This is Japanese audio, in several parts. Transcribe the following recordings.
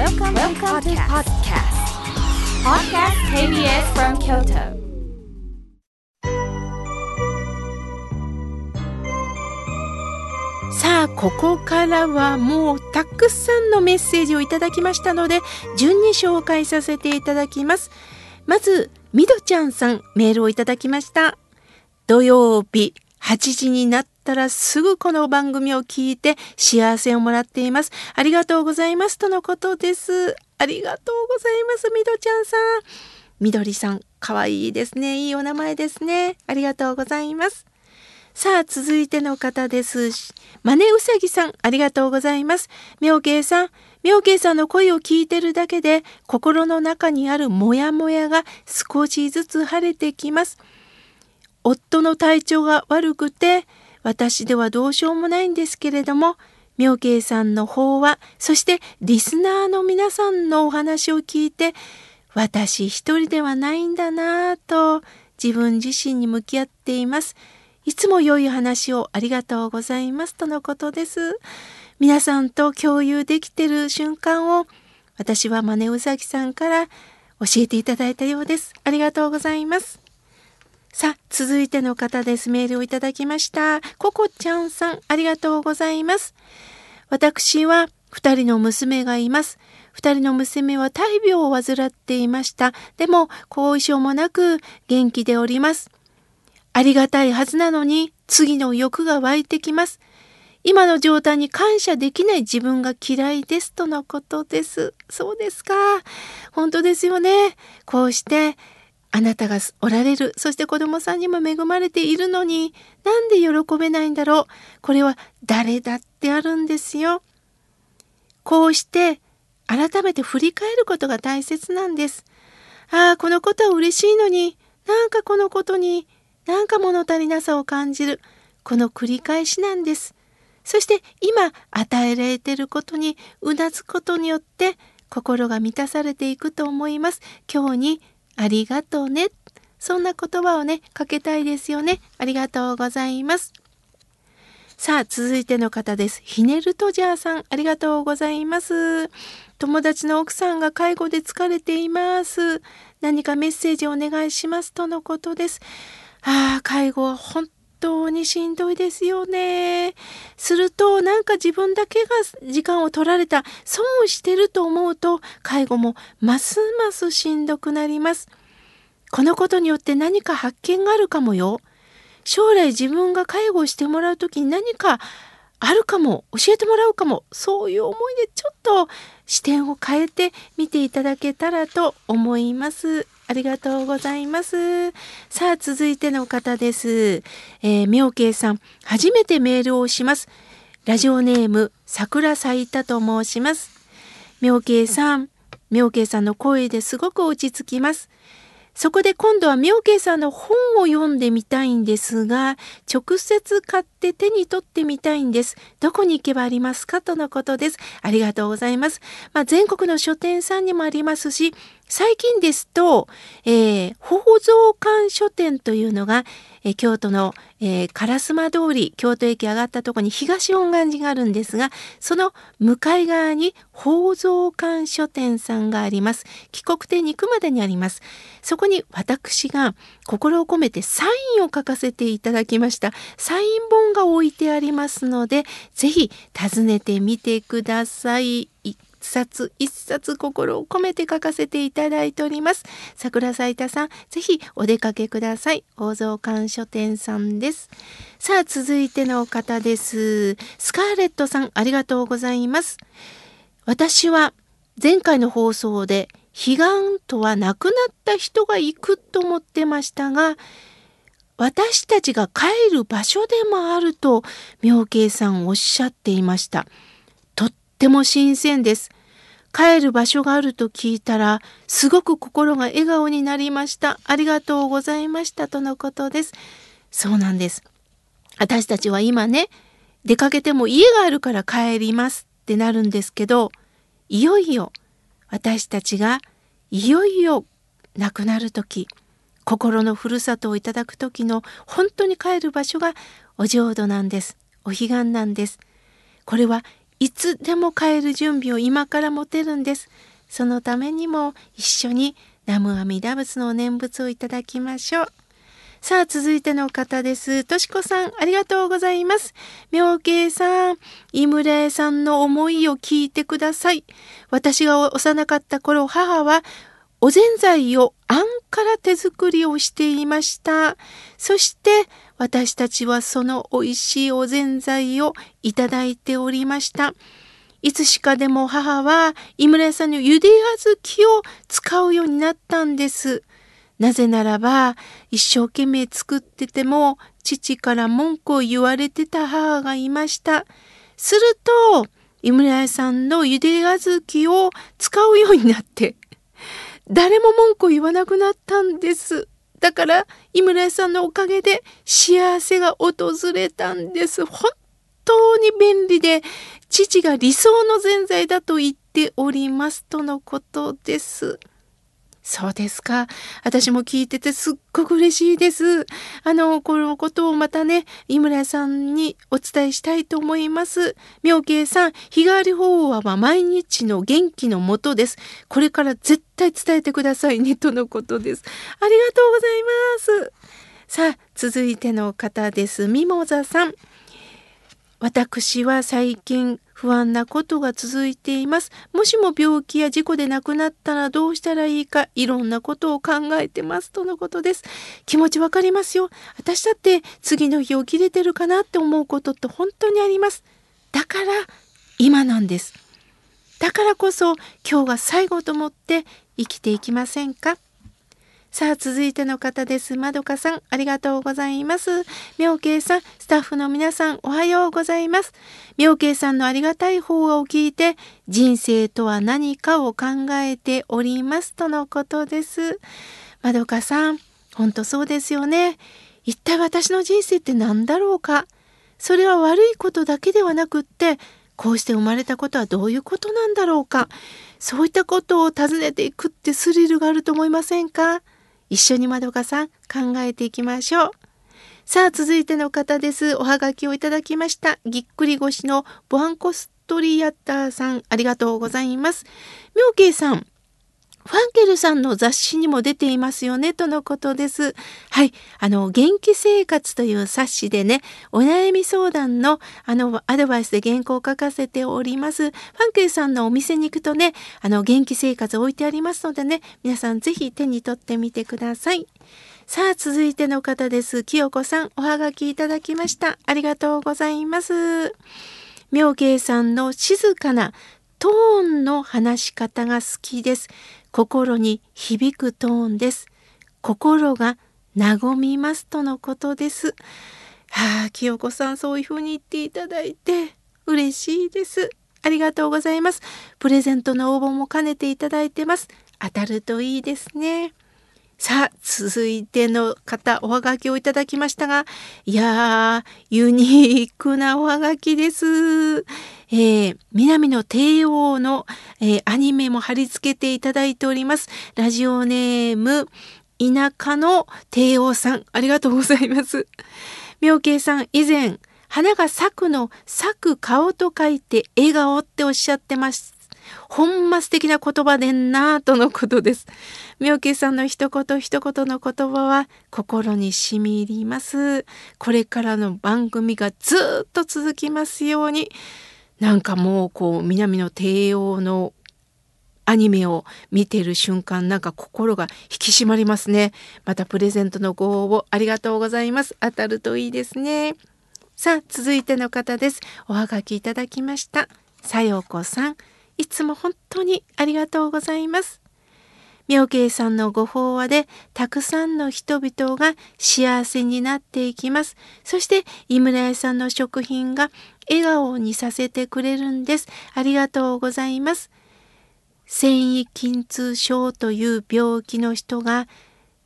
Welcome, Welcome to podcast. Podcast KBS from Kyoto. さあここからはもうたくさんのメッセージをいただきましたので順に紹介させていただきますまずみどちゃんさんメールをいただきました土曜日8時になったらすぐこの番組を聞いて幸せをもらっていますありがとうございますとのことですありがとうございますみどちゃんさんみどりさんかわいいですねいいお名前ですねありがとうございますさあ、続いての方です。マネウサギさん、ありがとうございます。妙慶さん、妙慶さんの声を聞いてるだけで、心の中にあるモヤモヤが少しずつ晴れてきます。夫の体調が悪くて、私ではどうしようもないんですけれども、妙慶さんの方は、そしてリスナーの皆さんのお話を聞いて、私一人ではないんだなぁと自分自身に向き合っています。いつも良い話をありがとうございますとのことです。皆さんと共有できてる瞬間を私はマネウサギさんから教えていただいたようです。ありがとうございます。さあ、続いての方です。メールをいただきました。ココちゃんさん、ありがとうございます。私は二人の娘がいます。二人の娘は大病を患っていました。でも、後遺症もなく元気でおります。ありがたいはずなのに次の欲が湧いてきます。今の状態に感謝できない自分が嫌いですとのことです。そうですか。本当ですよね。こうしてあなたがおられる、そして子供さんにも恵まれているのに、なんで喜べないんだろう。これは誰だってあるんですよ。こうして改めて振り返ることが大切なんです。ああ、このことは嬉しいのに、なんかこのことになんか物足りなさを感じる。この繰り返しなんです。そして今与えられていることにうなずくことによって心が満たされていくと思います。今日にありがとうね。そんな言葉をね、かけたいですよね。ありがとうございます。さあ、続いての方です。ひねるとじゃーさん、ありがとうございます。友達の奥さんが介護で疲れています。何かメッセージをお願いしますとのことです。ああ、介護は本当にしんどいですよね。すると、なんか自分だけが時間を取られた、損をしてると思うと、介護もますますしんどくなります。このことによって何か発見があるかもよ。将来自分が介護してもらう時に何かあるかも、教えてもらうかも、そういう思いでちょっと視点を変えて見ていただけたらと思います。ありがとうございます。さあ、続いての方です。えー、妙慶さん、初めてメールをします。ラジオネーム、桜咲いたと申します。妙慶さん、妙慶さんの声ですごく落ち着きます。そこで今度は妙慶さんの本を読んでみたいんですが、直接買って手に取ってみたいんです。どこに行けばありますか？とのことです。ありがとうございます。まあ、全国の書店さんにもありますし、最近ですと、えー、宝蔵館書店というのが、えー、京都の、えー、烏丸通り、京都駅上がったところに東本願寺があるんですが、その向かい側に宝蔵館書店さんがあります。帰国店に行くまでにあります。そこに私が心を込めてサインを書かせていただきました。サイン本が置いてありますので、ぜひ訪ねてみてください。冊一冊心を込めて書かせていただいております。桜咲田さん、ぜひお出かけください。大蔵館書店さんです。さあ、続いての方です。スカーレットさん、ありがとうございます。私は前回の放送で悲願とは亡くなった人が行くと思ってましたが、私たちが帰る場所でもあると妙慶さんおっしゃっていました。っても新鮮です。帰る場所があると聞いたら、すごく心が笑顔になりました。ありがとうございました。とのことです。そうなんです。私たちは今ね、出かけても家があるから帰りますってなるんですけど、いよいよ私たちがいよいよ亡くなる時、心のふるさとをいただく時の本当に帰る場所がお浄土なんです。お彼岸なんです。これはいつでも帰る準備を今から持てるんです。そのためにも一緒に南無阿弥陀仏の念仏をいただきましょう。さあ、続いての方です。としこさん、ありがとうございます。妙慶さん、井村屋さんの思いを聞いてください。私が幼かった頃、母はおぜんざいをあんから手作りをしていました。そして私たちはその美味しいおぜんざいをいただいておりました。いつしかでも母は井村屋さんのゆで小豆を使うようになったんです。なぜならば一生懸命作ってても父から文句を言われてた母がいました。すると井村屋さんのゆで小豆を使うようになって誰も文句を言わなくなったんです。だから井村屋さんのおかげで幸せが訪れたんです。本当に便利で父が理想のぜんざいだと言っておりますとのことです。そうですか。私も聞いててすっごく嬉しいです。あの、このことをまたね、井村さんにお伝えしたいと思います。妙慶さん、日替わり法話は毎日の元気のもとです。これから絶対伝えてくださいね、とのことです。ありがとうございます。さあ、続いての方です。ミモザさん。私は最近不安なことが続いています。もしも病気や事故で亡くなったらどうしたらいいか、いろんなことを考えてますとのことです。気持ちわかりますよ。私だって次の日起きれてるかなって思うことって本当にあります。だから今なんです。だからこそ今日が最後と思って生きていきませんか？さあ、続いての方です。まどかさん、ありがとうございます。妙慶さん、スタッフの皆さん、おはようございます。妙慶さんのありがたい方を聞いて、人生とは何かを考えておりますとのことです。まどかさん、ほんとそうですよね。一体私の人生って何だろうか。それは悪いことだけではなくって、こうして生まれたことはどういうことなんだろうか。そういったことを尋ねていくってスリルがあると思いませんか？一緒にまどかさん考えていきましょう。さあ続いての方です。おはがきをいただきました。ぎっくり腰のボアンコストリアッターさんありがとうございます。妙慶さんファンケルさんの雑誌にも出ていますよねとのことです。はい。あの、元気生活という冊子でね、お悩み相談のあの、アドバイスで原稿を書かせております。ファンケルさんのお店に行くとね、あの、元気生活置いてありますのでね、皆さんぜひ手に取ってみてください。さあ、続いての方です。清子さん、おはがきいただきました。ありがとうございます。妙慶さんの静かなトーンの話し方が好きです。心に響くトーンです。心が和みますとのことです。はあ、清子さんそういうふうに言っていただいて嬉しいです。ありがとうございます。プレゼントの応募も兼ねていただいてます。当たるといいですね。さあ、続いての方、おはがきをいただきましたが、いやー、ユニークなおはがきです。えー、南の帝王の、えー、アニメも貼り付けていただいております。ラジオネーム、田舎の帝王さん、ありがとうございます。妙慶さん、以前、花が咲くの咲く顔と書いて笑顔っておっしゃってます。ほんま素敵な言葉でんなとのことです。妙慶さんの一言一言の言葉は心にしみ入ります。これからの番組がずっと続きますように。なんかもうこう南の帝王のアニメを見てる瞬間なんか心が引き締まりますね。またプレゼントのご応募ありがとうございます。当たるといいですね。さあ続いての方です。おはがきいただきました。さよこさん。いつも本当にありがとうございます。妙慶さんのご法話でたくさんの人々が幸せになっていきます。そして井村屋さんの食品が笑顔にさせてくれるんです。ありがとうございます。繊維筋痛症という病気の人が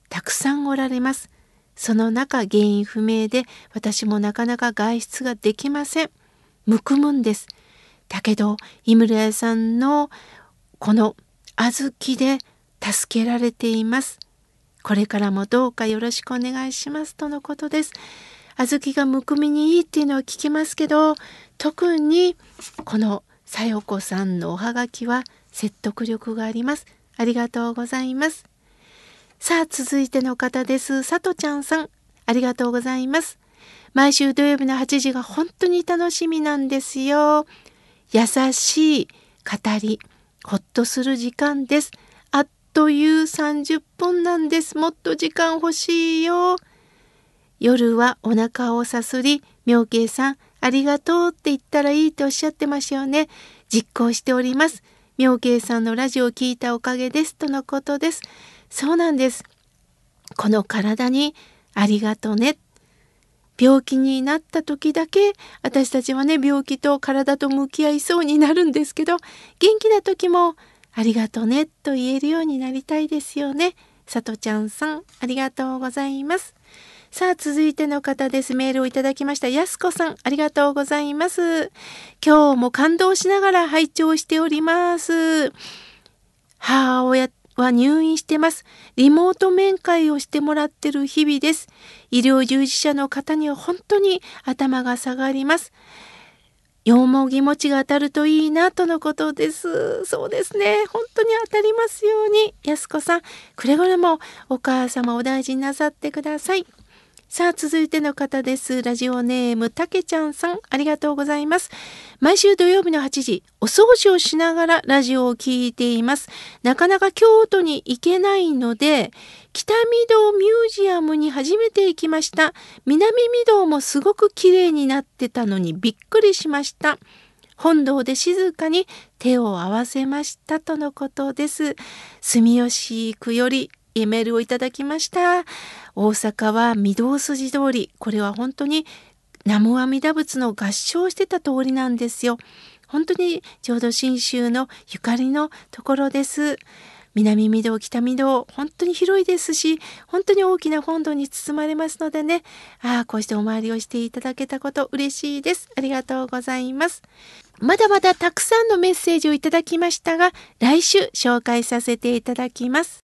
たくさんおられます。その中原因不明で私もなかなか外出ができません。むくむんです。だけど井村屋さんのこの小豆で助けられています。これからもどうかよろしくお願いしますとのことです。小豆がむくみにいいっていうのは聞きますけど特にこのさよこさんのおはがきは説得力があります。ありがとうございます。さあ、続いての方です。さとちゃんさん、ありがとうございます。毎週土曜日の8時が本当に楽しみなんですよ。優しい語り、ほっとする時間です。あっという30分なんです。もっと時間欲しいよ。夜はお腹をさすり、妙慶さん、ありがとうって言ったらいいとおっしゃってましたよね。実行しております。妙慶さんのラジオを聞いたおかげです。とのことです。そうなんです。この体にありがとね。病気になった時だけ私たちはね病気と体と向き合いそうになるんですけど元気な時もありがとねと言えるようになりたいですよね。さとちゃんさんありがとうございます。さあ続いての方です。メールをいただきました。やすこさんありがとうございます。今日も感動しながら拝聴しております。母親は入院してます。リモート面会をしてもらってる日々です。医療従事者の方には本当に頭が下がります。羊毛気持ちが当たるといいなとのことです。そうですね。本当に当たりますように。やすこさん、くれぐれもお母様お大事になさってください。さあ、続いての方です。ラジオネーム、たけちゃんさん、ありがとうございます。毎週土曜日の8時、お掃除をしながらラジオを聴いています。なかなか京都に行けないので、北御堂ミュージアムに初めて行きました。南御堂もすごく綺麗になってたのにびっくりしました。本堂で静かに手を合わせましたとのことです。住吉区よりメールをいただきました。大阪は御堂筋通り。これは本当に南無阿弥陀仏の合唱してた通りなんですよ。本当にちょうど信州のゆかりのところです。南御堂、北御堂、本当に広いですし、本当に大きな本堂に包まれますのでね、ああ、こうしてお参りをしていただけたこと嬉しいです。ありがとうございます。まだまだたくさんのメッセージをいただきましたが、来週紹介させていただきます。